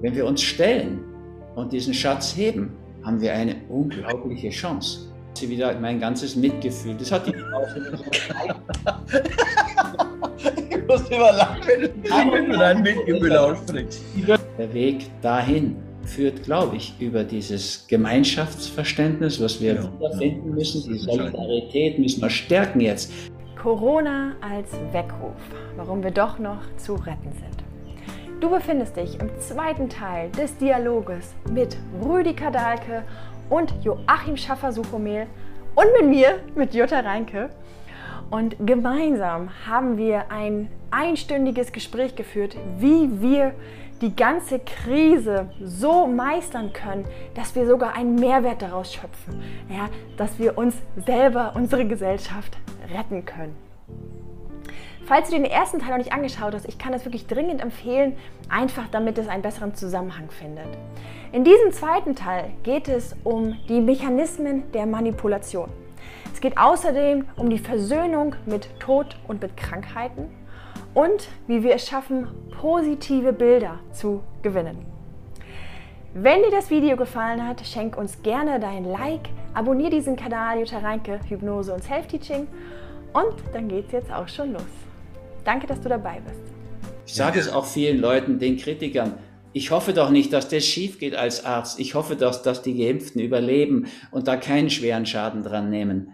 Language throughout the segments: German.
Wenn wir uns stellen und diesen Schatz heben, haben wir eine unglaubliche Chance. Sie wieder mein ganzes Mitgefühl. Das hat die Frau Ich muss immer lachen, wenn du dein Mitgefühl aussprichst. Der Weg dahin führt, glaube ich, über dieses Gemeinschaftsverständnis, was wir ja, wiederfinden müssen. Die Solidarität müssen wir stärken jetzt. Corona als Weckruf, warum wir doch noch zu retten sind. Du befindest dich im zweiten Teil des Dialoges mit Rüdiger Dahlke und Joachim Schaffer-Suchomehl und mit mir, mit Jutta Reinke. Und gemeinsam haben wir ein einstündiges Gespräch geführt, wie wir die ganze Krise so meistern können, dass wir sogar einen Mehrwert daraus schöpfen. Ja, dass wir uns selber, unsere Gesellschaft retten können. Falls du den ersten Teil noch nicht angeschaut hast, ich kann es wirklich dringend empfehlen, einfach damit es einen besseren Zusammenhang findet. In diesem zweiten Teil geht es um die Mechanismen der Manipulation. Es geht außerdem um die Versöhnung mit Tod und mit Krankheiten und wie wir es schaffen, positive Bilder zu gewinnen. Wenn dir das Video gefallen hat, schenk uns gerne dein Like, abonniere diesen Kanal Jutta Reinke Hypnose und Self-Teaching und dann geht's jetzt auch schon los. Danke, dass du dabei bist. Ich sage es auch vielen Leuten, den Kritikern, ich hoffe doch nicht, dass das schief geht als Arzt. Ich hoffe doch, dass die Geimpften überleben und da keinen schweren Schaden dran nehmen.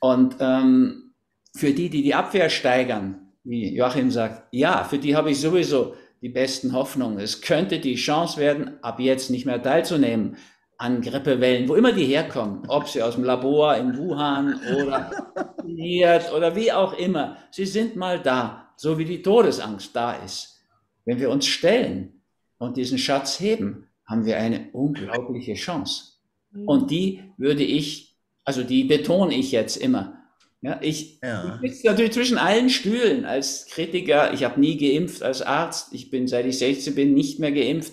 Und ähm, für die, die die Abwehr steigern, wie Joachim sagt, ja, für die habe ich sowieso die besten Hoffnungen. Es könnte die Chance werden, ab jetzt nicht mehr teilzunehmen an Grippewellen, wo immer die herkommen, ob sie aus dem Labor in Wuhan oder oder wie auch immer. Sie sind mal da, so wie die Todesangst da ist. Wenn wir uns stellen und diesen Schatz heben, haben wir eine unglaubliche Chance. Mhm. Und die würde ich, also die betone ich jetzt immer. Ja, ich, ja. ich sitze natürlich zwischen allen Stühlen als Kritiker. Ich habe nie geimpft als Arzt. Ich bin, seit ich 16 bin, nicht mehr geimpft.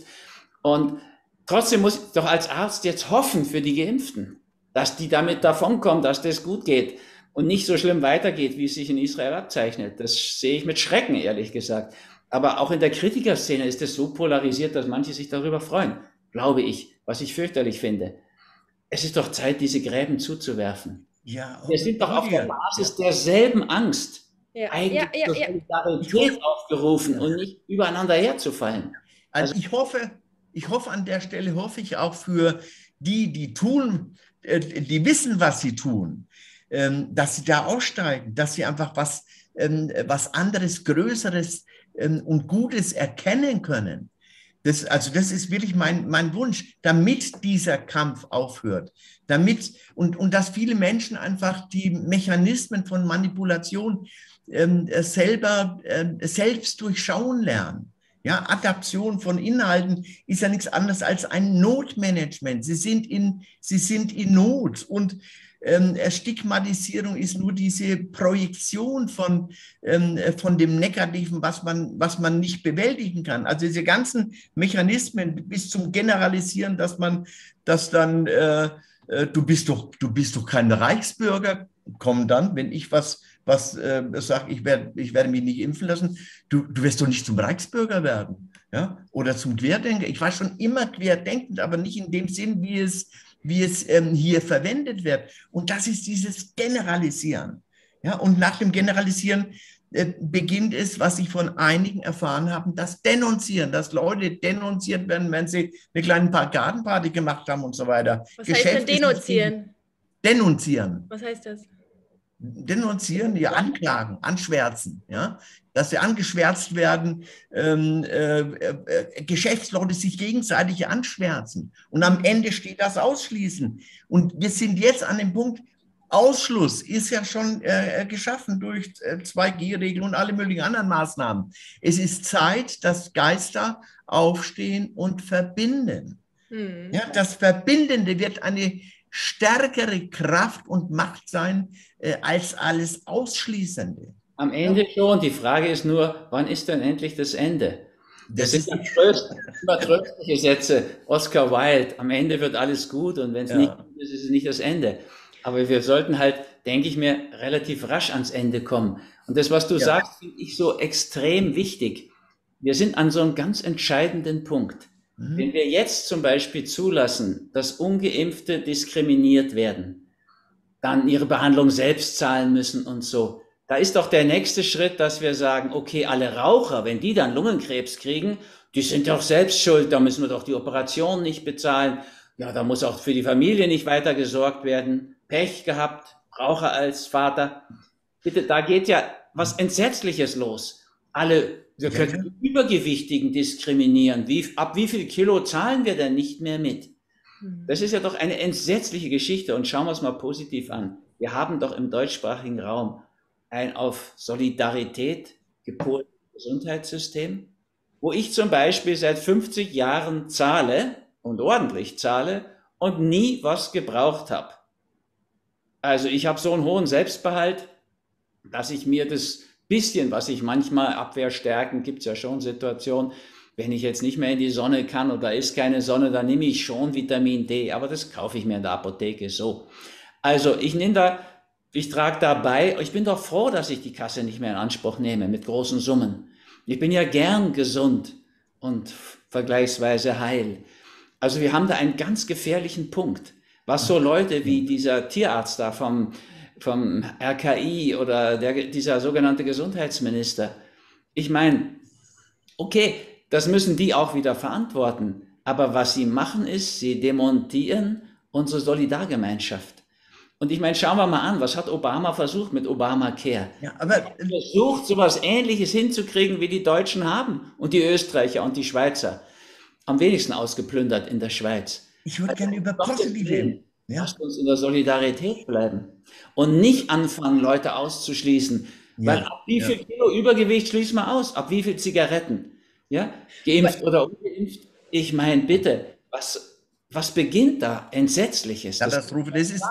Und trotzdem muss ich doch als Arzt jetzt hoffen für die Geimpften, dass die damit davonkommen, dass das gut geht und nicht so schlimm weitergeht, wie es sich in Israel abzeichnet. Das sehe ich mit Schrecken, ehrlich gesagt. Aber auch in der Kritikerszene ist es so polarisiert, dass manche sich darüber freuen, glaube ich, was ich fürchterlich finde. Es ist doch Zeit, diese Gräben zuzuwerfen. Ja, Wir sind doch auf der Basis derselben Angst ja, eigentlich ja, ja, zur Solidarität aufgerufen und nicht übereinander herzufallen. Also, also ich hoffe, ich hoffe an der Stelle, hoffe ich auch für die, die tun, äh, die wissen, was sie tun, dass sie da aussteigen, dass sie einfach was, ähm, was anderes, Größeres ähm, und Gutes erkennen können. Das, also das ist wirklich mein, mein Wunsch, damit dieser Kampf aufhört, damit und, und dass viele Menschen einfach die Mechanismen von Manipulation ähm, selber äh, selbst durchschauen lernen. Ja, Adaption von Inhalten ist ja nichts anderes als ein Notmanagement. Sie sind in, sie sind in Not und ähm, Stigmatisierung ist nur diese Projektion von, ähm, von dem Negativen, was man, was man nicht bewältigen kann. Also diese ganzen Mechanismen bis zum Generalisieren, dass man, dass dann, äh, äh, du bist doch, du bist doch kein Reichsbürger, kommen dann, wenn ich was, was äh, sage, ich werde, ich werde mich nicht impfen lassen, du, du wirst doch nicht zum Reichsbürger werden, ja, oder zum Querdenker. Ich war schon immer querdenkend, aber nicht in dem Sinn, wie es wie es ähm, hier verwendet wird. Und das ist dieses Generalisieren. Ja, und nach dem Generalisieren äh, beginnt es, was ich von einigen erfahren habe, das Denunzieren, dass Leute denunziert werden, wenn sie eine kleine Gartenparty gemacht haben und so weiter. Was heißt denn denunzieren? Denunzieren. Was heißt das? Denunzieren, ja, anklagen, anschwärzen, ja, dass sie angeschwärzt werden, ähm, äh, äh, Geschäftsleute sich gegenseitig anschwärzen und am Ende steht das Ausschließen. Und wir sind jetzt an dem Punkt, Ausschluss ist ja schon äh, geschaffen durch 2G-Regeln äh, und alle möglichen anderen Maßnahmen. Es ist Zeit, dass Geister aufstehen und verbinden. Hm. Ja, das Verbindende wird eine stärkere Kraft und Macht sein äh, als alles Ausschließende. Am Ende schon. Die Frage ist nur, wann ist denn endlich das Ende? Das, das sind immer tröstliche Sätze. Oscar Wilde, am Ende wird alles gut und wenn es ja. nicht gut ist, ist es nicht das Ende. Aber wir sollten halt, denke ich mir, relativ rasch ans Ende kommen. Und das, was du ja. sagst, finde ich so extrem wichtig. Wir sind an so einem ganz entscheidenden Punkt. Mhm. Wenn wir jetzt zum Beispiel zulassen, dass ungeimpfte diskriminiert werden, dann ihre Behandlung selbst zahlen müssen und so, da ist doch der nächste Schritt, dass wir sagen, okay, alle Raucher, wenn die dann Lungenkrebs kriegen, die sind doch selbst schuld, da müssen wir doch die Operation nicht bezahlen. Ja, da muss auch für die Familie nicht weiter gesorgt werden. Pech gehabt, Raucher als Vater. Bitte, da geht ja was Entsetzliches los. Alle, wir können die Übergewichtigen diskriminieren. Wie, ab wie viel Kilo zahlen wir denn nicht mehr mit? Hm. Das ist ja doch eine entsetzliche Geschichte und schauen wir es mal positiv an. Wir haben doch im deutschsprachigen Raum ein auf Solidarität gepoltes Gesundheitssystem, wo ich zum Beispiel seit 50 Jahren zahle und ordentlich zahle und nie was gebraucht habe. Also ich habe so einen hohen Selbstbehalt, dass ich mir das bisschen, was ich manchmal Abwehrstärken, gibt es ja schon Situationen, wenn ich jetzt nicht mehr in die Sonne kann oder ist keine Sonne, dann nehme ich schon Vitamin D, aber das kaufe ich mir in der Apotheke so. Also ich nehme da, ich trage dabei, ich bin doch froh, dass ich die Kasse nicht mehr in Anspruch nehme mit großen Summen. Ich bin ja gern gesund und vergleichsweise heil. Also wir haben da einen ganz gefährlichen Punkt, was so Leute wie dieser Tierarzt da vom vom RKI oder der, dieser sogenannte Gesundheitsminister. Ich meine, okay, das müssen die auch wieder verantworten. Aber was sie machen ist, sie demontieren unsere Solidargemeinschaft. Und ich meine, schauen wir mal an, was hat Obama versucht mit Obamacare? Ja, aber er versucht, so etwas Ähnliches hinzukriegen, wie die Deutschen haben und die Österreicher und die Schweizer. Am wenigsten ausgeplündert in der Schweiz. Ich würde also, gerne über positive ja. Lasst uns in der Solidarität bleiben und nicht anfangen, Leute auszuschließen. Ja. Weil ab wie viel Kilo Übergewicht schließen wir aus? Ab wie viel Zigaretten? Ja? Geimpft oder ungeimpft? Ich meine, bitte, was, was beginnt da? Entsetzliches. Katastrophe, das, das ist,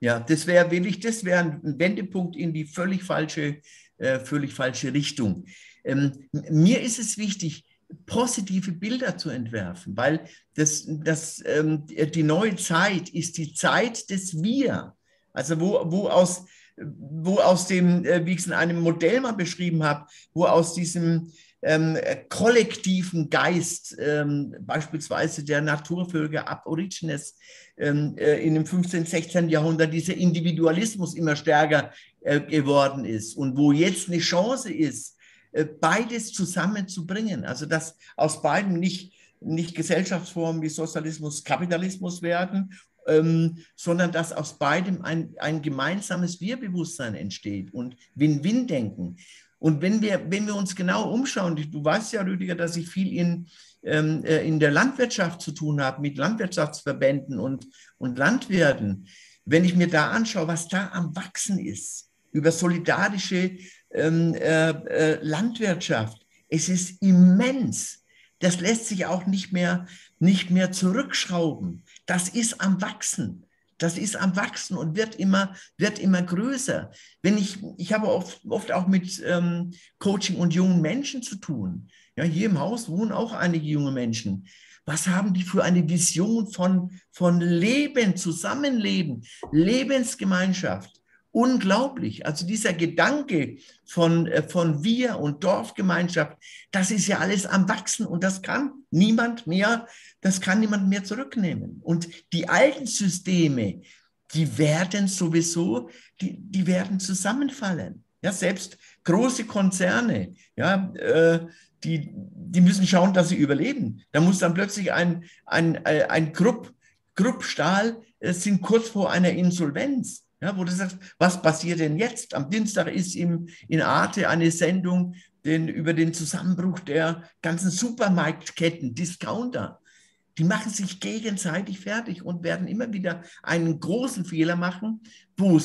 ja, das wäre wirklich, das wäre ein Wendepunkt in die völlig falsche, äh, völlig falsche Richtung. Ähm, mir ist es wichtig, positive Bilder zu entwerfen, weil das, das, ähm, die neue Zeit ist die Zeit des Wir. Also wo, wo aus, wo aus dem, äh, wie ich es in einem Modell mal beschrieben habe, wo aus diesem ähm, kollektiven Geist, ähm, beispielsweise der Naturvölker Aborigines ähm, äh, in dem 15., 16. Jahrhundert, dieser Individualismus immer stärker äh, geworden ist und wo jetzt eine Chance ist, äh, beides zusammenzubringen. Also dass aus beiden nicht, nicht Gesellschaftsformen wie Sozialismus, Kapitalismus werden, ähm, sondern dass aus beidem ein, ein gemeinsames Wir-Bewusstsein entsteht und Win-Win-Denken. Und wenn wir, wenn wir uns genau umschauen, du weißt ja, Rüdiger, dass ich viel in, ähm, äh, in der Landwirtschaft zu tun habe, mit Landwirtschaftsverbänden und, und Landwirten. Wenn ich mir da anschaue, was da am Wachsen ist, über solidarische ähm, äh, äh, Landwirtschaft. Es ist immens. Das lässt sich auch nicht mehr, nicht mehr zurückschrauben. Das ist am Wachsen. Das ist am Wachsen und wird immer, wird immer größer. Wenn ich, ich habe oft, oft auch mit ähm, Coaching und jungen Menschen zu tun. Ja, hier im Haus wohnen auch einige junge Menschen. Was haben die für eine Vision von, von Leben, Zusammenleben, Lebensgemeinschaft? Unglaublich. Also dieser Gedanke von, äh, von Wir und Dorfgemeinschaft, das ist ja alles am Wachsen und das kann niemand mehr, das kann niemand mehr zurücknehmen. Und die alten Systeme, die werden sowieso, die, die werden zusammenfallen. Ja, selbst große Konzerne, ja, äh, die, die müssen schauen, dass sie überleben. Da muss dann plötzlich ein, ein, äh, ein Grupp, Grupp Stahl, äh, sind kurz vor einer Insolvenz. Ja, wo du sagst, was passiert denn jetzt? Am Dienstag ist im, in Arte eine Sendung den, über den Zusammenbruch der ganzen Supermarktketten, Discounter. Die machen sich gegenseitig fertig und werden immer wieder einen großen Fehler machen, wo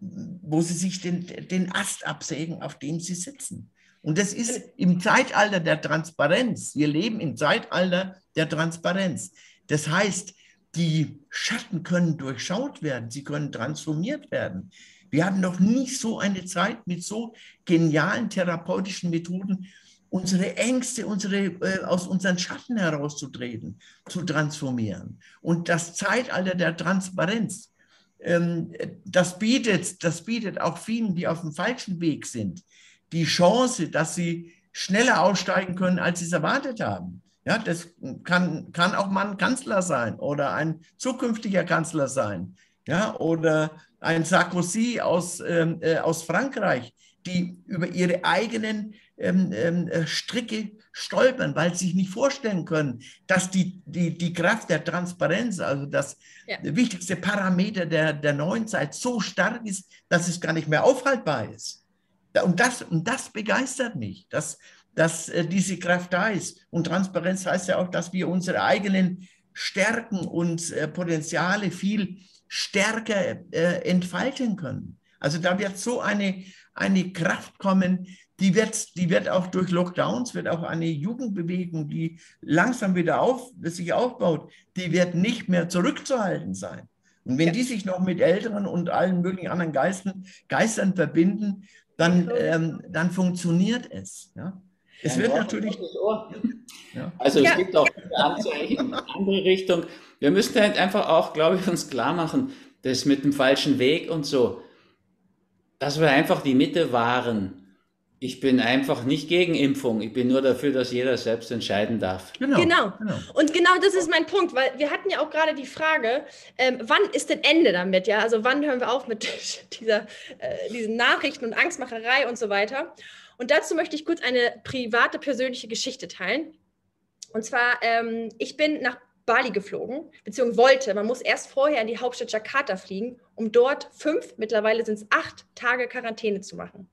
wo sie sich den, den Ast absägen, auf dem sie sitzen. Und das ist im Zeitalter der Transparenz. Wir leben im Zeitalter der Transparenz. Das heißt, die Schatten können durchschaut werden, sie können transformiert werden. Wir haben noch nie so eine Zeit mit so genialen therapeutischen Methoden, unsere Ängste, unsere, äh, aus unseren Schatten herauszutreten, zu transformieren. Und das Zeitalter der Transparenz, ähm, das, bietet, das bietet auch vielen, die auf dem falschen Weg sind, die Chance, dass sie schneller aussteigen können, als sie es erwartet haben. Ja, das kann, kann auch mal ein Kanzler sein oder ein zukünftiger Kanzler sein. Ja, oder ein Sarkozy aus, ähm, äh, aus Frankreich, die über ihre eigenen ähm, ähm, äh, Stricke stolpern, weil sie sich nicht vorstellen können, dass die, die, die Kraft der Transparenz, also das ja. wichtigste Parameter der, der neuen Zeit, so stark ist, dass es gar nicht mehr aufhaltbar ist. Und das, und das begeistert mich, dass, dass äh, diese Kraft da ist. Und Transparenz heißt ja auch, dass wir unsere eigenen Stärken und äh, Potenziale viel stärker äh, entfalten können. Also da wird so eine, eine Kraft kommen, die wird, die wird auch durch Lockdowns, wird auch eine Jugendbewegung, die langsam wieder auf, sich aufbaut, die wird nicht mehr zurückzuhalten sein. Und wenn ja. die sich noch mit Älteren und allen möglichen anderen Geistern, Geistern verbinden, dann, ähm, dann funktioniert es. Ja? Es Ein wird Wort natürlich. Ja. Also es gibt auch Anzeichen in eine andere Richtung. Wir müssen halt einfach auch, glaube ich, uns klar machen, das mit dem falschen Weg und so, dass wir einfach die Mitte wahren. Ich bin einfach nicht gegen Impfung. Ich bin nur dafür, dass jeder selbst entscheiden darf. Genau. genau. genau. Und genau das ist mein Punkt, weil wir hatten ja auch gerade die Frage, ähm, wann ist denn Ende damit? Ja, also wann hören wir auf mit dieser, äh, diesen Nachrichten und Angstmacherei und so weiter? Und dazu möchte ich kurz eine private, persönliche Geschichte teilen. Und zwar, ähm, ich bin nach Bali geflogen, beziehungsweise wollte. Man muss erst vorher in die Hauptstadt Jakarta fliegen, um dort fünf, mittlerweile sind es acht Tage Quarantäne zu machen.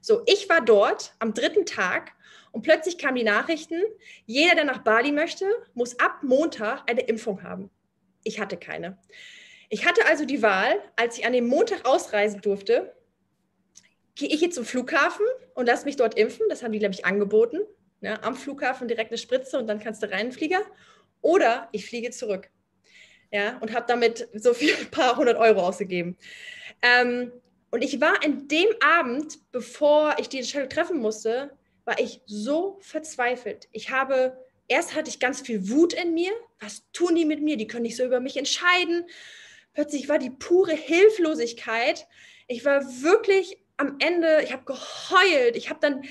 So, ich war dort am dritten Tag und plötzlich kamen die Nachrichten, jeder, der nach Bali möchte, muss ab Montag eine Impfung haben. Ich hatte keine. Ich hatte also die Wahl, als ich an dem Montag ausreisen durfte, gehe ich jetzt zum Flughafen und lasse mich dort impfen. Das haben die, glaube ich, angeboten. Ja, am Flughafen direkt eine Spritze und dann kannst du rein, Flieger. Oder ich fliege zurück. Ja, und habe damit so viel, ein paar hundert Euro ausgegeben. Ähm, und ich war an dem Abend, bevor ich die Entscheidung treffen musste, war ich so verzweifelt. Ich habe, erst hatte ich ganz viel Wut in mir. Was tun die mit mir? Die können nicht so über mich entscheiden. Plötzlich war die pure Hilflosigkeit. Ich war wirklich am Ende, ich habe geheult. Ich habe dann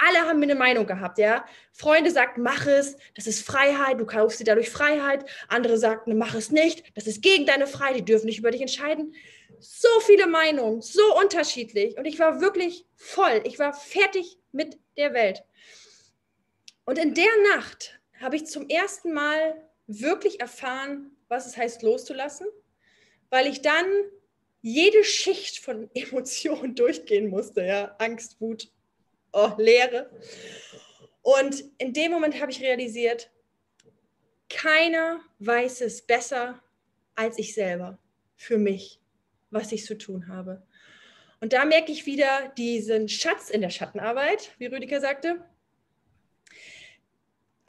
alle haben mir eine Meinung gehabt, ja. Freunde sagten, mach es, das ist Freiheit, du kaufst dir dadurch Freiheit. Andere sagten, mach es nicht, das ist gegen deine Freiheit, die dürfen nicht über dich entscheiden. So viele Meinungen, so unterschiedlich. Und ich war wirklich voll. Ich war fertig mit der Welt. Und in der Nacht habe ich zum ersten Mal wirklich erfahren, was es heißt, loszulassen, weil ich dann jede Schicht von Emotionen durchgehen musste, ja, Angst, Wut, oh, Leere. Und in dem Moment habe ich realisiert, keiner weiß es besser als ich selber für mich, was ich zu tun habe. Und da merke ich wieder diesen Schatz in der Schattenarbeit, wie Rüdiger sagte.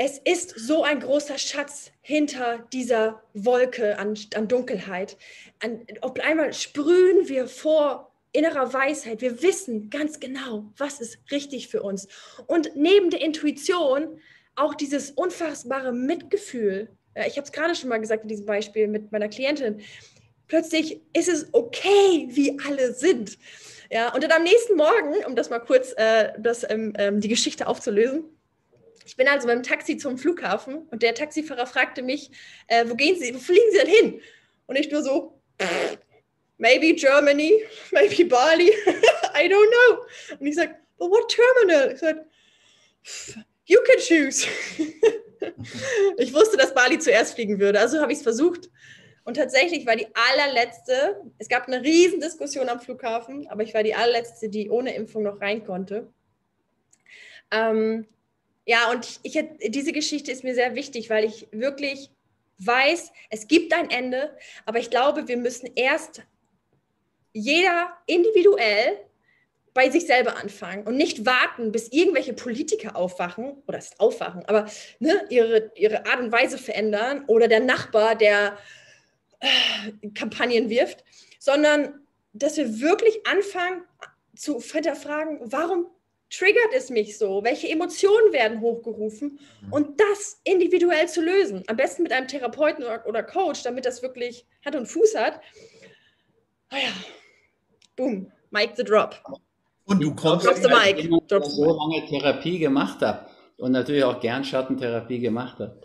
Es ist so ein großer Schatz hinter dieser Wolke an, an Dunkelheit. An, auf einmal sprühen wir vor innerer Weisheit. Wir wissen ganz genau, was ist richtig für uns. Und neben der Intuition auch dieses unfassbare Mitgefühl. Ich habe es gerade schon mal gesagt in diesem Beispiel mit meiner Klientin. Plötzlich ist es okay, wie alle sind. Ja, und dann am nächsten Morgen, um das mal kurz äh, das, ähm, ähm, die Geschichte aufzulösen, ich bin also beim Taxi zum Flughafen und der Taxifahrer fragte mich, äh, wo gehen Sie, wo fliegen Sie denn hin? Und ich nur so, maybe Germany, maybe Bali, I don't know. Und ich sage, but what terminal? Ich sage, you can choose. ich wusste, dass Bali zuerst fliegen würde, also habe ich es versucht. Und tatsächlich war die allerletzte, es gab eine Riesendiskussion am Flughafen, aber ich war die allerletzte, die ohne Impfung noch rein konnte. Ähm, ja, und ich, ich, diese Geschichte ist mir sehr wichtig, weil ich wirklich weiß, es gibt ein Ende, aber ich glaube, wir müssen erst jeder individuell bei sich selber anfangen und nicht warten, bis irgendwelche Politiker aufwachen oder ist aufwachen, aber ne, ihre, ihre Art und Weise verändern oder der Nachbar, der äh, Kampagnen wirft, sondern dass wir wirklich anfangen zu hinterfragen, warum triggert es mich so? Welche Emotionen werden hochgerufen? Mhm. Und das individuell zu lösen. Am besten mit einem Therapeuten oder, oder Coach, damit das wirklich Hand und Fuß hat. Naja, ah Boom, Mike the Drop. Und du kommst, Drop the. Wenn ich so lange Therapie gemacht habe, und natürlich auch gern Schattentherapie gemacht habe.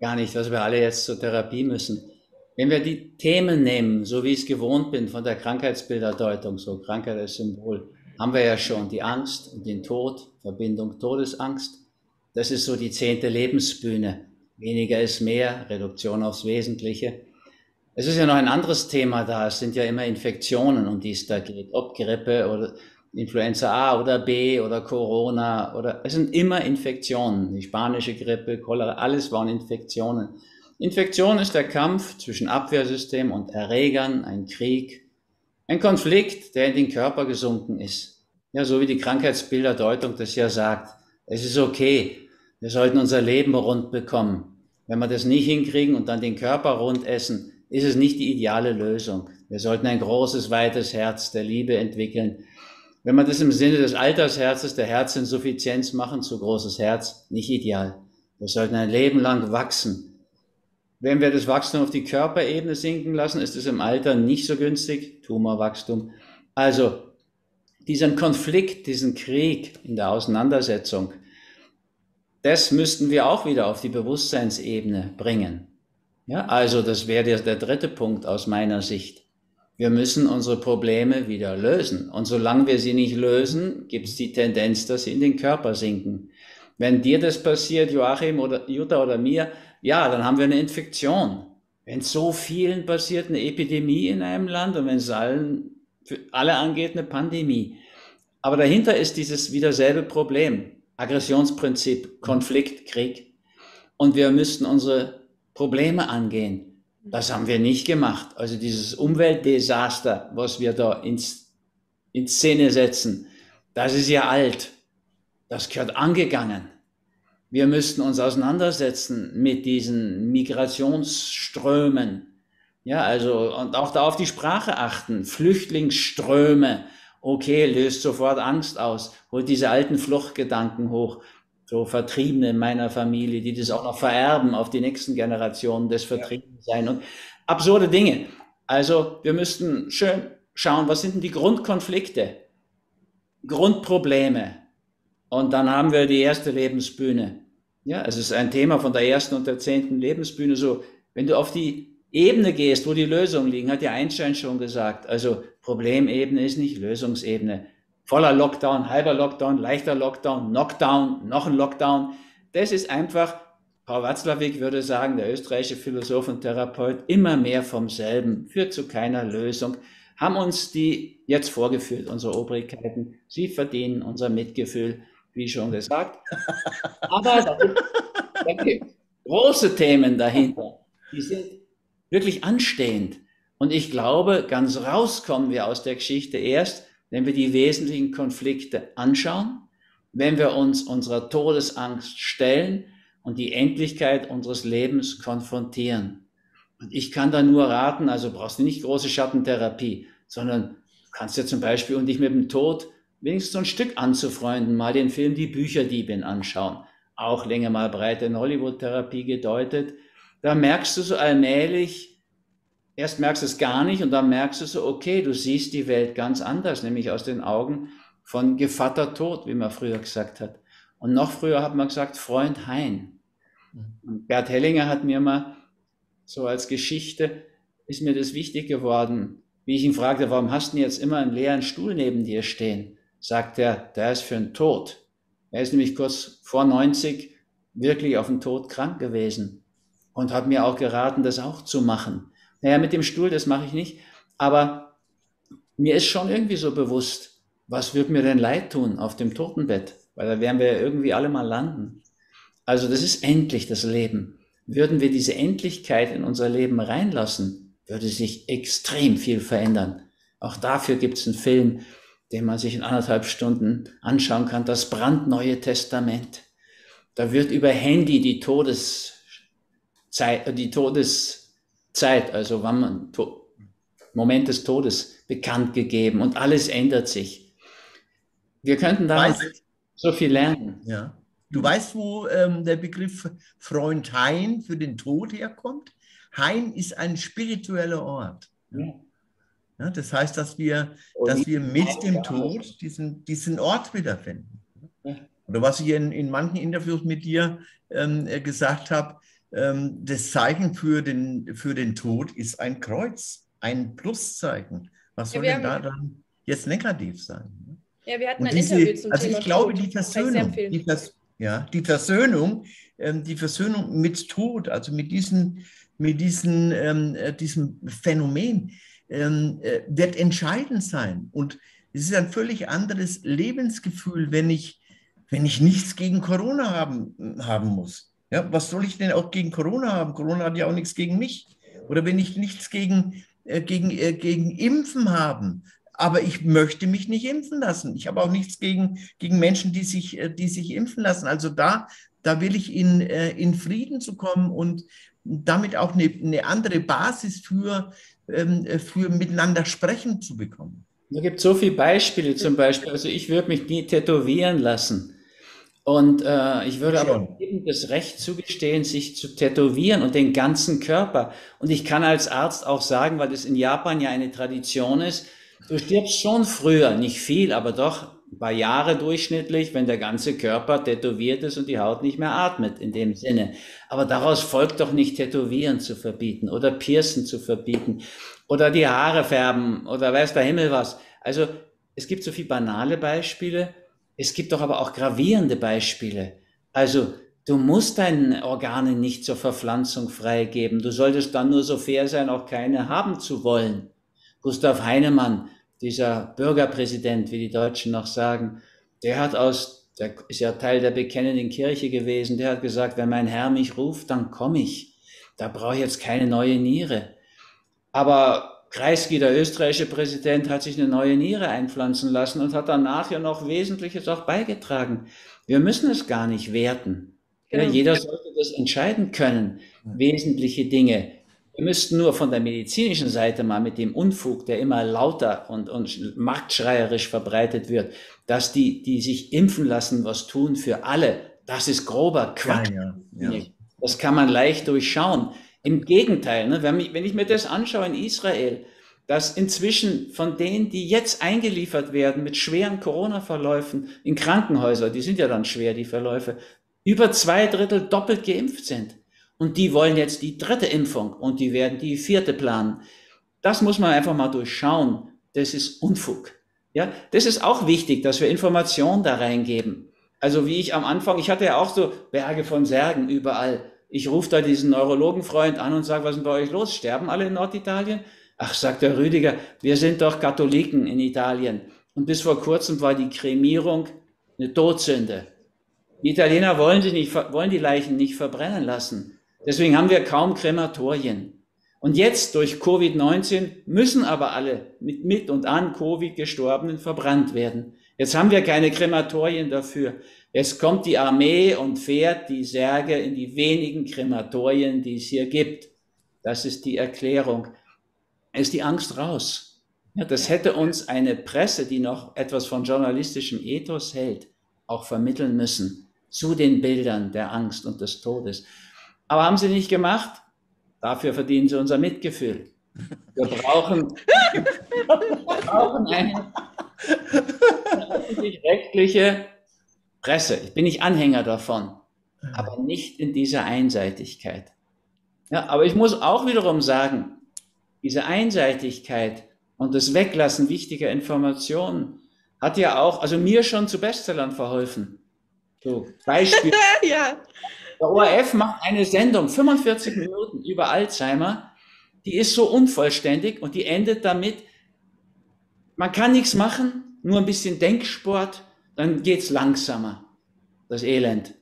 Gar nicht, dass wir alle jetzt zur Therapie müssen. Wenn wir die Themen nehmen, so wie ich es gewohnt bin von der Krankheitsbilderdeutung, so Krankheit als Symbol, haben wir ja schon die Angst und den Tod, Verbindung Todesangst. Das ist so die zehnte Lebensbühne. Weniger ist mehr, Reduktion aufs Wesentliche. Es ist ja noch ein anderes Thema da. Es sind ja immer Infektionen, um die es da geht. Ob Grippe oder Influenza A oder B oder Corona oder es sind immer Infektionen. Die spanische Grippe, Cholera, alles waren Infektionen. Infektion ist der Kampf zwischen Abwehrsystem und Erregern, ein Krieg, ein Konflikt, der in den Körper gesunken ist. Ja, so wie die Krankheitsbilderdeutung das ja sagt. Es ist okay. Wir sollten unser Leben rund bekommen. Wenn wir das nicht hinkriegen und dann den Körper rund essen, ist es nicht die ideale Lösung. Wir sollten ein großes, weites Herz der Liebe entwickeln. Wenn wir das im Sinne des Altersherzes, der Herzinsuffizienz machen, zu großes Herz, nicht ideal. Wir sollten ein Leben lang wachsen. Wenn wir das Wachstum auf die Körperebene sinken lassen, ist es im Alter nicht so günstig, Tumorwachstum. Also diesen Konflikt, diesen Krieg in der Auseinandersetzung, das müssten wir auch wieder auf die Bewusstseinsebene bringen. Ja, also das wäre der, der dritte Punkt aus meiner Sicht. Wir müssen unsere Probleme wieder lösen. Und solange wir sie nicht lösen, gibt es die Tendenz, dass sie in den Körper sinken. Wenn dir das passiert, Joachim oder Jutta oder mir, ja, dann haben wir eine Infektion. Wenn so vielen passiert, eine Epidemie in einem Land und wenn es allen, für alle angeht, eine Pandemie. Aber dahinter ist dieses wieder selbe Problem. Aggressionsprinzip, Konflikt, Krieg. Und wir müssten unsere Probleme angehen. Das haben wir nicht gemacht. Also dieses Umweltdesaster, was wir da ins, in Szene setzen, das ist ja alt. Das gehört angegangen. Wir müssten uns auseinandersetzen mit diesen Migrationsströmen. Ja, also, und auch da auf die Sprache achten. Flüchtlingsströme. Okay, löst sofort Angst aus. Holt diese alten Fluchtgedanken hoch. So Vertriebene in meiner Familie, die das auch noch vererben auf die nächsten Generationen des Vertriebensein und absurde Dinge. Also, wir müssten schön schauen, was sind denn die Grundkonflikte? Grundprobleme, und dann haben wir die erste Lebensbühne. Ja, es ist ein Thema von der ersten und der zehnten Lebensbühne. So, wenn du auf die Ebene gehst, wo die Lösungen liegen, hat ja Einstein schon gesagt. Also Problemebene ist nicht Lösungsebene. Voller Lockdown, halber Lockdown, leichter Lockdown, Knockdown, noch ein Lockdown. Das ist einfach, Paul Watzlawick würde sagen, der österreichische Philosoph und Therapeut, immer mehr vom selben, führt zu keiner Lösung. Haben uns die jetzt vorgeführt, unsere Obrigkeiten. Sie verdienen unser Mitgefühl wie schon gesagt. Aber da gibt, da gibt große Themen dahinter, die sind wirklich anstehend. Und ich glaube, ganz raus kommen wir aus der Geschichte erst, wenn wir die wesentlichen Konflikte anschauen, wenn wir uns unserer Todesangst stellen und die Endlichkeit unseres Lebens konfrontieren. Und ich kann da nur raten, also brauchst du nicht große Schattentherapie, sondern kannst ja zum Beispiel und dich mit dem Tod wenigstens so ein Stück anzufreunden, mal den Film Die Bücherdiebin anschauen. Auch länger mal breit in Hollywood-Therapie gedeutet. Da merkst du so allmählich, erst merkst du es gar nicht und dann merkst du so, okay, du siehst die Welt ganz anders, nämlich aus den Augen von Gevatter Tod, wie man früher gesagt hat. Und noch früher hat man gesagt, Freund Hein. Und Bert Hellinger hat mir mal so als Geschichte, ist mir das wichtig geworden, wie ich ihn fragte, warum hast du jetzt immer einen leeren Stuhl neben dir stehen? Sagt er, der ist für den Tod. Er ist nämlich kurz vor 90 wirklich auf den Tod krank gewesen und hat mir auch geraten, das auch zu machen. Naja, mit dem Stuhl, das mache ich nicht, aber mir ist schon irgendwie so bewusst, was wird mir denn leid tun auf dem Totenbett? Weil da werden wir ja irgendwie alle mal landen. Also das ist endlich das Leben. Würden wir diese Endlichkeit in unser Leben reinlassen, würde sich extrem viel verändern. Auch dafür gibt es einen Film, den man sich in anderthalb Stunden anschauen kann, das brandneue Testament. Da wird über Handy die Todeszeit, die Todeszeit, also wann man, Moment des Todes bekannt gegeben und alles ändert sich. Wir könnten da so viel lernen. Ja. Du weißt, wo ähm, der Begriff Freund Hain für den Tod herkommt? Hain ist ein spiritueller Ort. Ja. Ja, das heißt, dass wir, dass wir mit dem Tod diesen, diesen Ort wiederfinden. oder was ich in, in manchen Interviews mit dir ähm, äh, gesagt habe, ähm, das Zeichen für den, für den Tod ist ein Kreuz, ein Pluszeichen. Was soll ja, denn da dann jetzt negativ sein? Ja, wir hatten Und ein diese, Interview zum also Thema ich glaube, Tod. die Versöhnung, die, Vers, ja, die Versöhnung, ähm, die Versöhnung mit Tod, also mit, diesen, mit diesen, ähm, äh, diesem Phänomen, ähm, äh, wird entscheidend sein. Und es ist ein völlig anderes Lebensgefühl, wenn ich, wenn ich nichts gegen Corona haben, haben muss. Ja, was soll ich denn auch gegen Corona haben? Corona hat ja auch nichts gegen mich. Oder wenn ich nichts gegen, äh, gegen, äh, gegen Impfen haben, aber ich möchte mich nicht impfen lassen. Ich habe auch nichts gegen, gegen Menschen, die sich, äh, die sich impfen lassen. Also da, da will ich in, äh, in Frieden zu kommen und damit auch eine, eine andere Basis für, für miteinander sprechen zu bekommen. Da gibt so viele Beispiele zum Beispiel. Also ich würde mich nie tätowieren lassen. Und äh, ich würde aber jedem das Recht zugestehen, sich zu tätowieren und den ganzen Körper. Und ich kann als Arzt auch sagen, weil das in Japan ja eine Tradition ist, du stirbst schon früher, nicht viel, aber doch ein Jahre durchschnittlich, wenn der ganze Körper tätowiert ist und die Haut nicht mehr atmet, in dem Sinne. Aber daraus folgt doch nicht Tätowieren zu verbieten oder Piercen zu verbieten oder die Haare färben oder weiß der Himmel was. Also es gibt so viele banale Beispiele, es gibt doch aber auch gravierende Beispiele. Also du musst deinen Organen nicht zur Verpflanzung freigeben. Du solltest dann nur so fair sein, auch keine haben zu wollen. Gustav Heinemann, dieser Bürgerpräsident, wie die Deutschen noch sagen, der hat aus, der ist ja Teil der bekennenden Kirche gewesen, der hat gesagt, wenn mein Herr mich ruft, dann komme ich. Da brauche ich jetzt keine neue Niere. Aber Kreisky, der österreichische Präsident, hat sich eine neue Niere einpflanzen lassen und hat danach ja noch Wesentliches auch beigetragen. Wir müssen es gar nicht werten. Genau. Ja, jeder sollte das entscheiden können, wesentliche Dinge. Wir müssten nur von der medizinischen Seite mal mit dem Unfug, der immer lauter und, und marktschreierisch verbreitet wird, dass die, die sich impfen lassen, was tun für alle. Das ist grober Quatsch. Ja, ja, ja. Das kann man leicht durchschauen. Im Gegenteil, ne, wenn, ich, wenn ich mir das anschaue in Israel, dass inzwischen von denen, die jetzt eingeliefert werden mit schweren Corona-Verläufen in Krankenhäuser, die sind ja dann schwer, die Verläufe, über zwei Drittel doppelt geimpft sind. Und die wollen jetzt die dritte Impfung und die werden die vierte planen. Das muss man einfach mal durchschauen. Das ist Unfug. Ja, das ist auch wichtig, dass wir Informationen da reingeben. Also wie ich am Anfang, ich hatte ja auch so Berge von Särgen überall. Ich rufe da diesen Neurologenfreund an und sage, was ist bei euch los? Sterben alle in Norditalien? Ach, sagt der Rüdiger, wir sind doch Katholiken in Italien. Und bis vor kurzem war die Kremierung eine Todsünde. Die Italiener wollen, sich nicht, wollen die Leichen nicht verbrennen lassen. Deswegen haben wir kaum Krematorien. Und jetzt durch Covid-19 müssen aber alle mit, mit und an Covid gestorbenen verbrannt werden. Jetzt haben wir keine Krematorien dafür. Es kommt die Armee und fährt die Särge in die wenigen Krematorien, die es hier gibt. Das ist die Erklärung. Ist die Angst raus? Ja, das hätte uns eine Presse, die noch etwas von journalistischem Ethos hält, auch vermitteln müssen zu den Bildern der Angst und des Todes. Aber haben sie nicht gemacht? Dafür verdienen sie unser Mitgefühl. Wir brauchen, wir brauchen eine öffentlich-rechtliche Presse. Ich bin nicht Anhänger davon, aber nicht in dieser Einseitigkeit. Ja, aber ich muss auch wiederum sagen, diese Einseitigkeit und das Weglassen wichtiger Informationen hat ja auch, also mir schon zu Bestsellern verholfen. So, Beispiel. ja. Der ORF macht eine Sendung, 45 Minuten über Alzheimer, die ist so unvollständig und die endet damit, man kann nichts machen, nur ein bisschen Denksport, dann geht's langsamer. Das Elend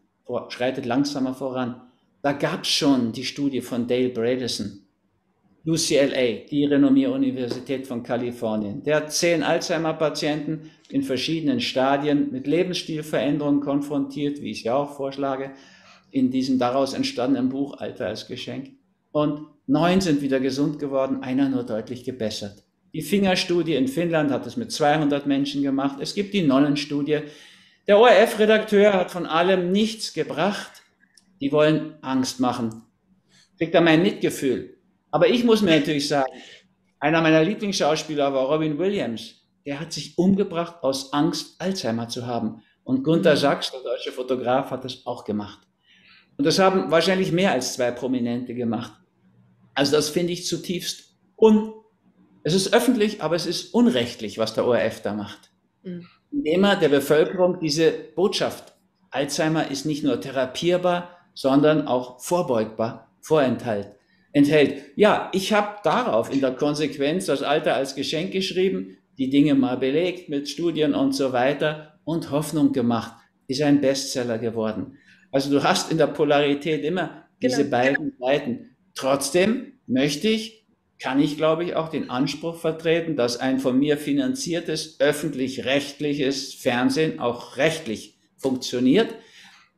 schreitet langsamer voran. Da gab's schon die Studie von Dale Bredesen, UCLA, die renommierte Universität von Kalifornien. Der hat zehn Alzheimer-Patienten in verschiedenen Stadien mit Lebensstilveränderungen konfrontiert, wie ich ja auch vorschlage, in diesem daraus entstandenen Buch Alter als Geschenk. Und neun sind wieder gesund geworden, einer nur deutlich gebessert. Die Fingerstudie in Finnland hat es mit 200 Menschen gemacht. Es gibt die Nonnenstudie. Der ORF-Redakteur hat von allem nichts gebracht. Die wollen Angst machen. Kriegt er mein Mitgefühl. Aber ich muss mir natürlich sagen, einer meiner Lieblingsschauspieler war Robin Williams. Der hat sich umgebracht aus Angst, Alzheimer zu haben. Und Gunther mhm. Sachs, der deutsche Fotograf, hat das auch gemacht. Und das haben wahrscheinlich mehr als zwei Prominente gemacht. Also das finde ich zutiefst un. Es ist öffentlich, aber es ist unrechtlich, was der ORF da macht. Mhm. Indem er der Bevölkerung diese Botschaft, Alzheimer ist nicht nur therapierbar, sondern auch vorbeugbar, vorenthält. Enthält. Ja, ich habe darauf in der Konsequenz das Alter als Geschenk geschrieben, die Dinge mal belegt mit Studien und so weiter und Hoffnung gemacht. Ist ein Bestseller geworden. Also du hast in der Polarität immer diese genau. beiden Seiten. Trotzdem möchte ich, kann ich glaube ich auch den Anspruch vertreten, dass ein von mir finanziertes öffentlich-rechtliches Fernsehen auch rechtlich funktioniert.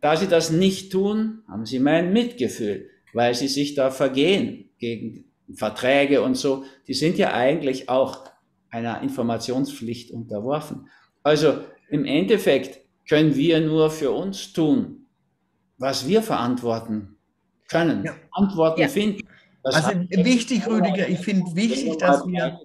Da sie das nicht tun, haben sie mein Mitgefühl, weil sie sich da vergehen gegen Verträge und so. Die sind ja eigentlich auch einer Informationspflicht unterworfen. Also im Endeffekt können wir nur für uns tun, was wir verantworten können, ja. Antworten ja. finden. Das also wichtig, Rüdiger, ich finde wichtig, dass wir,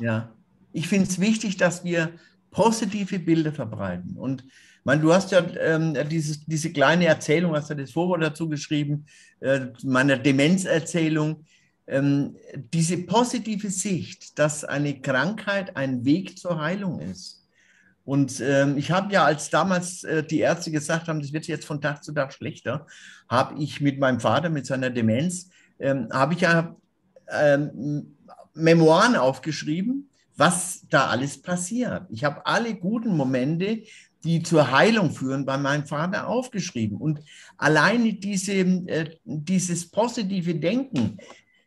ja, ich finde es wichtig, dass wir positive Bilder verbreiten. Und man, du hast ja ähm, dieses, diese kleine Erzählung, hast du das Vorwort dazu geschrieben, äh, meiner Demenzerzählung, ähm, diese positive Sicht, dass eine Krankheit ein Weg zur Heilung ist und ähm, ich habe ja, als damals äh, die Ärzte gesagt haben, das wird jetzt von Tag zu Tag schlechter, habe ich mit meinem Vater, mit seiner Demenz, ähm, habe ich ja ähm, Memoiren aufgeschrieben, was da alles passiert. Ich habe alle guten Momente, die zur Heilung führen, bei meinem Vater aufgeschrieben. Und alleine diese, äh, dieses positive Denken,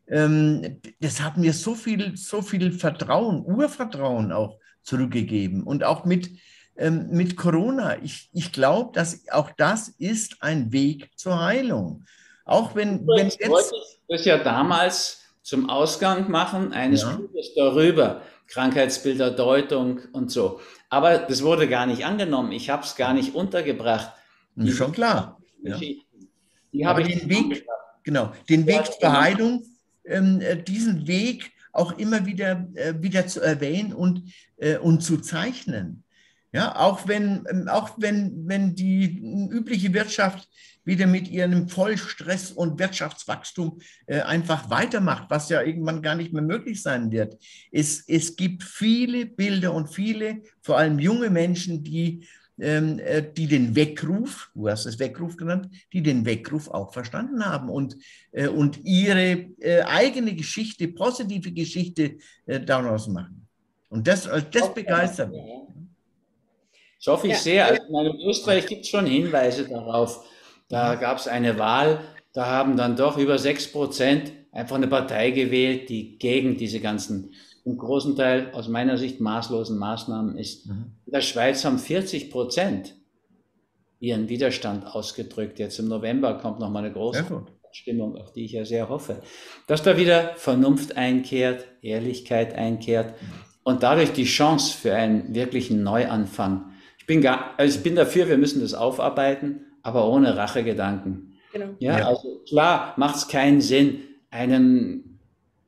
ähm, das hat mir so viel, so viel Vertrauen, Urvertrauen auch zurückgegeben. Und auch mit, ähm, mit Corona, ich, ich glaube, dass auch das ist ein Weg zur Heilung. Auch wenn, wenn jetzt. wollte ich das ja damals zum Ausgang machen eines ja. Buches darüber, Krankheitsbilder, Deutung und so. Aber das wurde gar nicht angenommen. Ich habe es gar nicht untergebracht. Die, Schon klar. Ja. Die habe ich den Weg, genau, den Weg zur Heilung, ähm, äh, diesen Weg auch immer wieder, äh, wieder zu erwähnen und, äh, und zu zeichnen. Ja, auch wenn, ähm, auch wenn, wenn die übliche Wirtschaft wieder mit ihrem Vollstress und Wirtschaftswachstum äh, einfach weitermacht, was ja irgendwann gar nicht mehr möglich sein wird. Es, es gibt viele Bilder und viele, vor allem junge Menschen, die die den Weckruf, du hast es Weckruf genannt, die den Weckruf auch verstanden haben und, äh, und ihre äh, eigene Geschichte, positive Geschichte daraus machen. Und das, das begeistert mich. Das hoffe ich ja. sehr. Also in Österreich gibt es schon Hinweise darauf. Da gab es eine Wahl, da haben dann doch über 6 Prozent einfach eine Partei gewählt, die gegen diese ganzen im großen Teil aus meiner Sicht maßlosen Maßnahmen ist. Mhm. In der Schweiz haben 40 Prozent ihren Widerstand ausgedrückt. Jetzt im November kommt noch mal eine große Stimmung, auf die ich ja sehr hoffe, dass da wieder Vernunft einkehrt, Ehrlichkeit einkehrt und dadurch die Chance für einen wirklichen Neuanfang. Ich bin, gar, also ich bin dafür, wir müssen das aufarbeiten, aber ohne Rachegedanken. Genau. Ja, ja. also klar macht es keinen Sinn, einen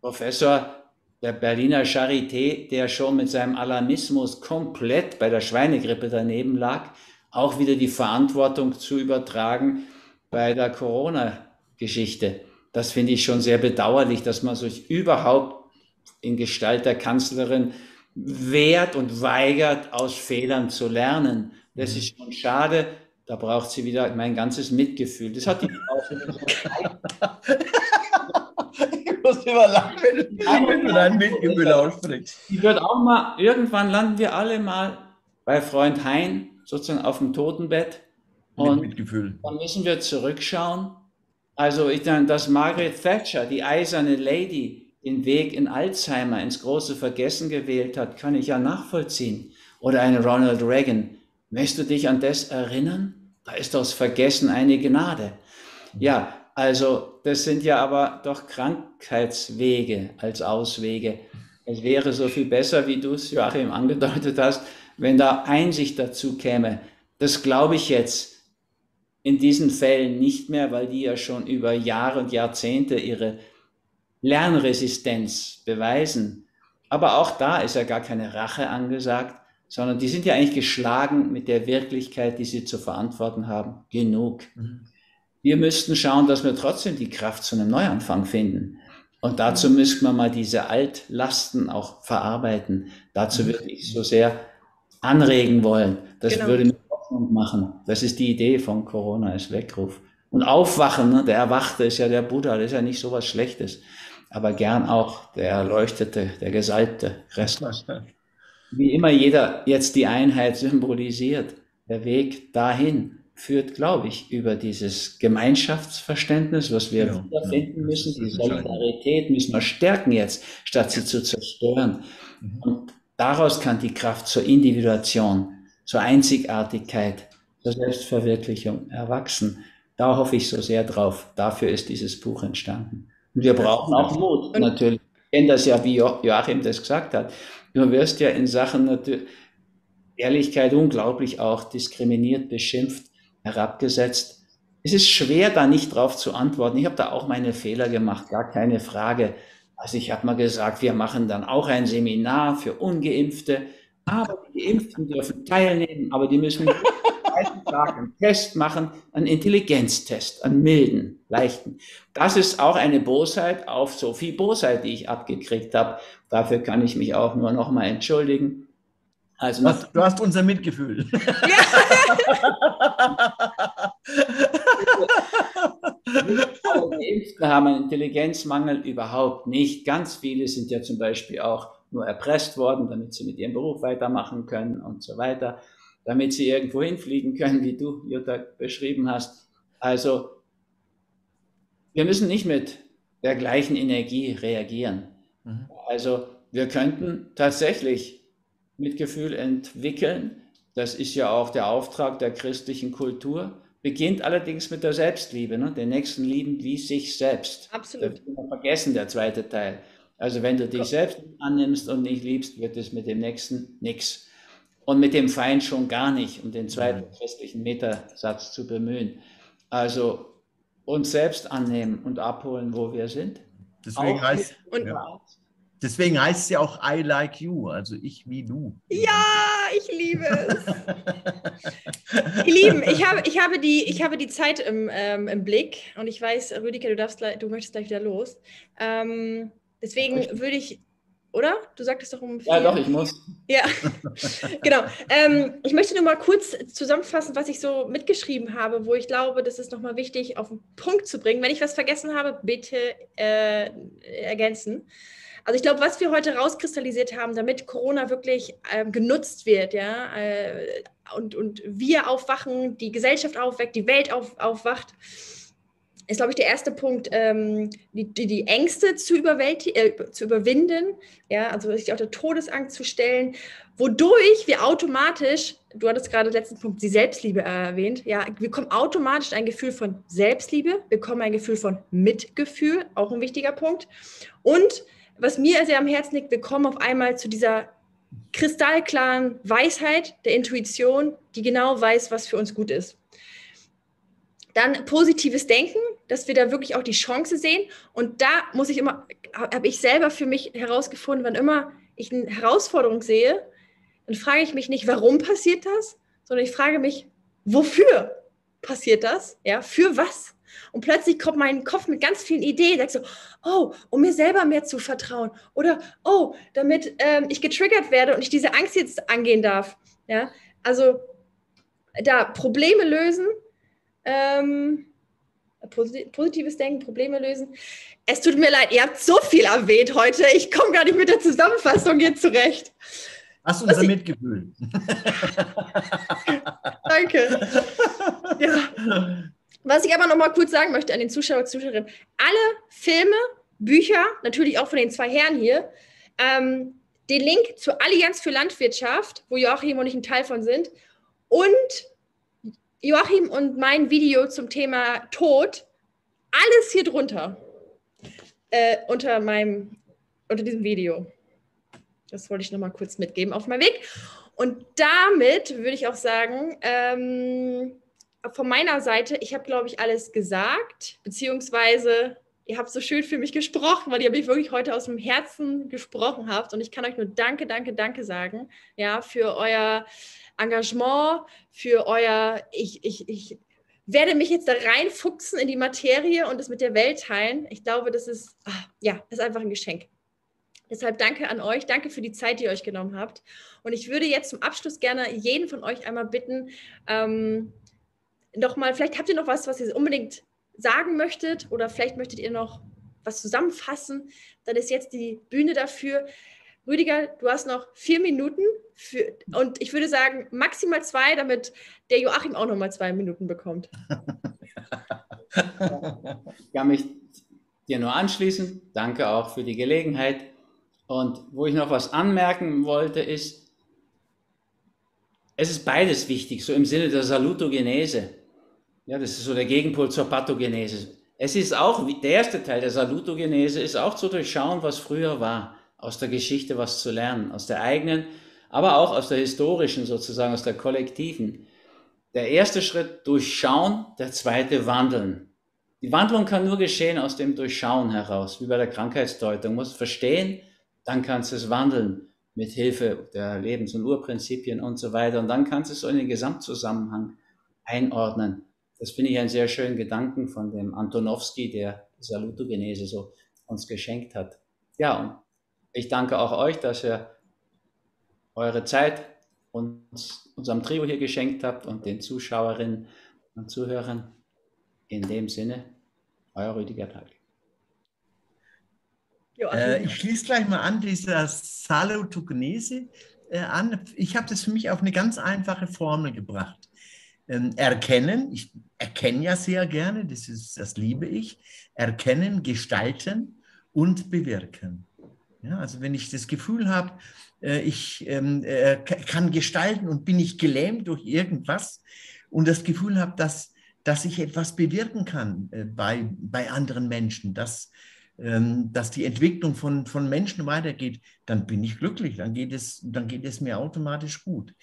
Professor der Berliner Charité, der schon mit seinem Alarmismus komplett bei der Schweinegrippe daneben lag, auch wieder die Verantwortung zu übertragen bei der Corona-Geschichte. Das finde ich schon sehr bedauerlich, dass man sich überhaupt in Gestalt der Kanzlerin wehrt und weigert, aus Fehlern zu lernen. Das mhm. ist schon schade. Da braucht sie wieder mein ganzes Mitgefühl. Das hat die Frau muss immer lachen, wenn du dein Mitgefühl aussprichst. Die wird auch mal, irgendwann landen wir alle mal bei Freund Hein, sozusagen auf dem Totenbett. Und Mit Mitgefühl. dann müssen wir zurückschauen. Also ich dann, dass Margaret Thatcher, die eiserne Lady, den Weg in Alzheimer, ins große Vergessen gewählt hat, kann ich ja nachvollziehen. Oder eine Ronald Reagan. Möchtest du dich an das erinnern? Da ist das Vergessen eine Gnade. Ja, also das sind ja aber doch Krankheitswege als Auswege. Es wäre so viel besser, wie du es, Joachim, angedeutet hast, wenn da Einsicht dazu käme. Das glaube ich jetzt in diesen Fällen nicht mehr, weil die ja schon über Jahre und Jahrzehnte ihre Lernresistenz beweisen. Aber auch da ist ja gar keine Rache angesagt, sondern die sind ja eigentlich geschlagen mit der Wirklichkeit, die sie zu verantworten haben. Genug. Mhm. Wir müssten schauen, dass wir trotzdem die Kraft zu einem Neuanfang finden. Und dazu müssten wir mal diese Altlasten auch verarbeiten. Dazu mhm. würde ich so sehr anregen wollen. Das genau. würde mir Hoffnung machen. Das ist die Idee von Corona als Weckruf. Und aufwachen, ne? der Erwachte ist ja der Buddha, das ist ja nicht so was Schlechtes. Aber gern auch der Erleuchtete, der Gesalbte Christus. Wie immer jeder jetzt die Einheit symbolisiert, der Weg dahin führt, glaube ich, über dieses Gemeinschaftsverständnis, was wir ja, wiederfinden ja, müssen. Die Solidarität müssen wir stärken jetzt, statt sie zu zerstören. Mhm. Und daraus kann die Kraft zur Individuation, zur Einzigartigkeit, zur Selbstverwirklichung erwachsen. Da hoffe ich so sehr drauf. Dafür ist dieses Buch entstanden. Und wir brauchen auch Mut, natürlich. Ich kenne das ja, wie Joachim das gesagt hat. Du wirst ja in Sachen Ehrlichkeit unglaublich auch diskriminiert, beschimpft, herabgesetzt. Es ist schwer, da nicht drauf zu antworten. Ich habe da auch meine Fehler gemacht, gar keine Frage. Also ich habe mal gesagt, wir machen dann auch ein Seminar für ungeimpfte, aber die Geimpften dürfen teilnehmen, aber die müssen zweiten Tag einen Test machen, einen Intelligenztest, einen milden, leichten. Das ist auch eine Bosheit auf so viel Bosheit, die ich abgekriegt habe. Dafür kann ich mich auch nur noch mal entschuldigen. Also du, hast, du hast unser Mitgefühl. Ja. Geimpften haben einen Intelligenzmangel überhaupt nicht. Ganz viele sind ja zum Beispiel auch nur erpresst worden, damit sie mit ihrem Beruf weitermachen können und so weiter damit sie irgendwo hinfliegen können, wie du, Jutta, beschrieben hast. Also, wir müssen nicht mit der gleichen Energie reagieren. Mhm. Also, wir könnten tatsächlich Mitgefühl entwickeln. Das ist ja auch der Auftrag der christlichen Kultur. Beginnt allerdings mit der Selbstliebe, ne? den Nächsten lieben wie sich selbst. Absolut. Das wir vergessen, der zweite Teil. Also wenn du dich selbst annimmst und nicht liebst, wird es mit dem Nächsten nichts und mit dem Feind schon gar nicht, um den zweiten christlichen Metersatz zu bemühen. Also uns selbst annehmen und abholen, wo wir sind. Deswegen heißt, und, ja. Deswegen heißt es ja auch I like you, also ich wie du. Ja, ich liebe es. Ihr Lieben, ich habe, ich habe, die, ich habe die Zeit im, ähm, im Blick und ich weiß, Rüdiger, du, darfst, du möchtest gleich wieder los. Ähm, deswegen würde ich oder? Du sagtest doch um vier. Ja, doch, ich muss. Ja, genau. Ähm, ich möchte nur mal kurz zusammenfassen, was ich so mitgeschrieben habe, wo ich glaube, das ist nochmal wichtig, auf den Punkt zu bringen. Wenn ich was vergessen habe, bitte äh, ergänzen. Also ich glaube, was wir heute rauskristallisiert haben, damit Corona wirklich äh, genutzt wird, ja, äh, und, und wir aufwachen, die Gesellschaft aufweckt, die Welt auf, aufwacht, ist, glaube ich, der erste Punkt, ähm, die, die, die, Ängste zu, äh, zu überwinden, ja, also sich auch der Todesangst zu stellen, wodurch wir automatisch, du hattest gerade den letzten Punkt, die Selbstliebe erwähnt, ja, wir bekommen automatisch ein Gefühl von Selbstliebe, wir bekommen ein Gefühl von Mitgefühl, auch ein wichtiger Punkt. Und was mir sehr am Herzen liegt, wir kommen auf einmal zu dieser kristallklaren Weisheit der Intuition, die genau weiß, was für uns gut ist. Dann positives Denken, dass wir da wirklich auch die Chance sehen. Und da muss ich immer, habe ich selber für mich herausgefunden, wann immer ich eine Herausforderung sehe, dann frage ich mich nicht, warum passiert das, sondern ich frage mich, wofür passiert das? Ja, für was? Und plötzlich kommt mein Kopf mit ganz vielen Ideen. Sagst so, oh, um mir selber mehr zu vertrauen. Oder, oh, damit ähm, ich getriggert werde und ich diese Angst jetzt angehen darf. Ja, also da Probleme lösen ähm, positives Denken, Probleme lösen. Es tut mir leid, ihr habt so viel erwähnt heute. Ich komme gar nicht mit der Zusammenfassung hier zurecht. Hast du unser ich, Mitgefühl? Danke. Ja. Was ich aber noch mal kurz sagen möchte an den Zuschauer und Zuschauerinnen: Alle Filme, Bücher, natürlich auch von den zwei Herren hier, ähm, den Link zur Allianz für Landwirtschaft, wo Joachim und ich ein Teil von sind, und Joachim und mein Video zum Thema Tod, alles hier drunter. Äh, unter meinem, unter diesem Video. Das wollte ich nochmal kurz mitgeben auf meinem Weg. Und damit würde ich auch sagen, ähm, von meiner Seite, ich habe, glaube ich, alles gesagt, beziehungsweise ihr habt so schön für mich gesprochen, weil ihr mich wirklich heute aus dem Herzen gesprochen habt. Und ich kann euch nur Danke, Danke, Danke sagen, ja, für euer Engagement, für euer, ich, ich, ich werde mich jetzt da reinfuchsen in die Materie und es mit der Welt teilen. Ich glaube, das ist, ach, ja, das ist einfach ein Geschenk. Deshalb danke an euch, danke für die Zeit, die ihr euch genommen habt. Und ich würde jetzt zum Abschluss gerne jeden von euch einmal bitten, ähm, nochmal, vielleicht habt ihr noch was, was ihr unbedingt sagen möchtet oder vielleicht möchtet ihr noch was zusammenfassen, dann ist jetzt die Bühne dafür. Rüdiger, du hast noch vier Minuten für, und ich würde sagen maximal zwei, damit der Joachim auch noch mal zwei Minuten bekommt. Ich kann mich dir nur anschließen. Danke auch für die Gelegenheit. Und wo ich noch was anmerken wollte, ist, es ist beides wichtig, so im Sinne der Salutogenese. Ja, das ist so der Gegenpol zur Pathogenese. Es ist auch, der erste Teil der Salutogenese ist auch zu durchschauen, was früher war, aus der Geschichte was zu lernen, aus der eigenen, aber auch aus der historischen sozusagen, aus der kollektiven. Der erste Schritt durchschauen, der zweite wandeln. Die Wandlung kann nur geschehen aus dem Durchschauen heraus, wie bei der Krankheitsdeutung. Du musst verstehen, dann kannst du es wandeln mit Hilfe der Lebens- und Urprinzipien und so weiter. Und dann kannst du es so in den Gesamtzusammenhang einordnen. Das finde ich einen sehr schönen Gedanken von dem Antonowski, der Salutogenese so uns geschenkt hat. Ja, und ich danke auch euch, dass ihr eure Zeit uns, unserem Trio hier geschenkt habt und den Zuschauerinnen und Zuhörern. In dem Sinne, euer Rüdiger Tag. Äh, ich schließe gleich mal an dieser Salutogenese äh, an. Ich habe das für mich auf eine ganz einfache Formel gebracht erkennen, ich erkenne ja sehr gerne, das, ist, das liebe ich, erkennen, gestalten und bewirken. Ja, also wenn ich das Gefühl habe, äh, ich ähm, äh, kann gestalten und bin nicht gelähmt durch irgendwas und das Gefühl habe, dass, dass ich etwas bewirken kann äh, bei, bei anderen Menschen, dass, ähm, dass die Entwicklung von, von Menschen weitergeht, dann bin ich glücklich, dann geht es, dann geht es mir automatisch gut.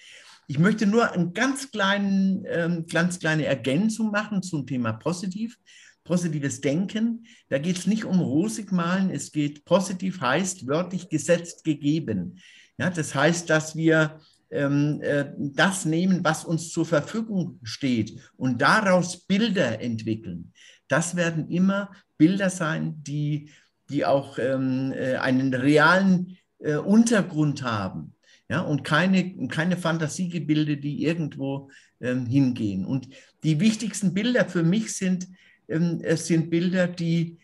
Ich möchte nur eine ganz, ähm, ganz kleine Ergänzung machen zum Thema positiv. Positives Denken. Da geht es nicht um Rosigmalen, es geht positiv heißt wörtlich gesetzt gegeben. Ja, das heißt, dass wir ähm, äh, das nehmen, was uns zur Verfügung steht und daraus Bilder entwickeln. Das werden immer Bilder sein, die, die auch ähm, äh, einen realen äh, Untergrund haben ja, und keine, keine Fantasiegebilde, die irgendwo ähm, hingehen. Und die wichtigsten Bilder für mich sind, ähm, es sind Bilder, die,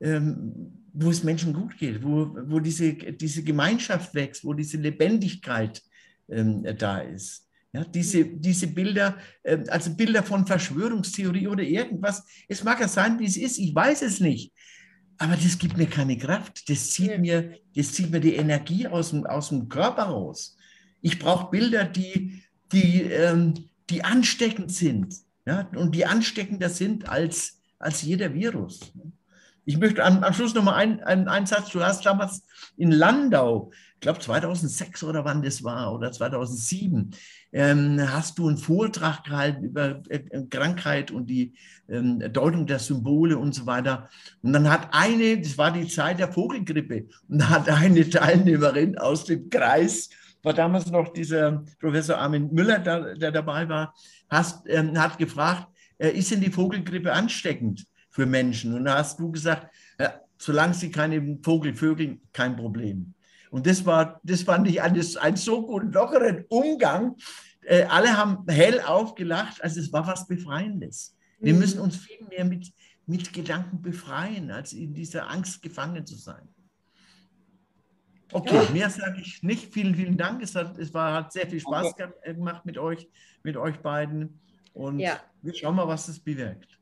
ähm, wo es Menschen gut geht, wo, wo diese, diese Gemeinschaft wächst, wo diese Lebendigkeit ähm, da ist. Ja, diese, diese Bilder, äh, also Bilder von Verschwörungstheorie oder irgendwas, es mag ja sein, wie es ist, ich weiß es nicht. Aber das gibt mir keine Kraft. Das zieht, ja. mir, das zieht mir die Energie aus dem, aus dem Körper raus. Ich brauche Bilder, die, die, ähm, die ansteckend sind. Ja? Und die ansteckender sind als, als jeder Virus. Ich möchte am, am Schluss nochmal einen, einen, einen Satz. Du hast damals in Landau, ich glaube 2006 oder wann das war, oder 2007, ähm, hast du einen Vortrag gehalten über äh, Krankheit und die ähm, Deutung der Symbole und so weiter. Und dann hat eine, das war die Zeit der Vogelgrippe, und da hat eine Teilnehmerin aus dem Kreis, war damals noch dieser Professor Armin Müller, der, der dabei war, hast, ähm, hat gefragt, äh, ist denn die Vogelgrippe ansteckend für Menschen? Und da hast du gesagt, solange sie keine Vogel vögeln, kein Problem. Und das war, das fand ich einen, einen so guten, lockeren Umgang. Äh, alle haben hell aufgelacht, also es war was Befreiendes. Wir mhm. müssen uns viel mehr mit, mit Gedanken befreien, als in dieser Angst gefangen zu sein. Okay, ja. mehr sage ich nicht. Vielen, vielen Dank. Es hat, es war, hat sehr viel Spaß okay. Äh, gemacht mit euch, mit euch beiden. Und ja. wir schauen mal, was es bewirkt.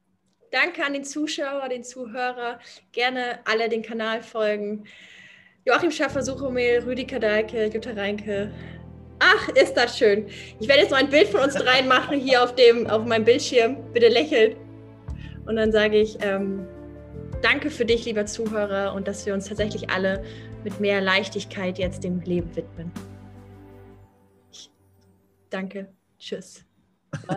Danke an den Zuschauer, den Zuhörer. Gerne alle den Kanal folgen. Joachim Schaffer, Suchomel, Rüdiger Dahlke, Jutta Reinke. Ach, ist das schön. Ich werde jetzt noch ein Bild von uns dreien machen hier auf, dem, auf meinem Bildschirm. Bitte lächeln. Und dann sage ich, ähm, danke für dich, lieber Zuhörer, und dass wir uns tatsächlich alle mit mehr Leichtigkeit jetzt dem Leben widmen. Danke. Tschüss.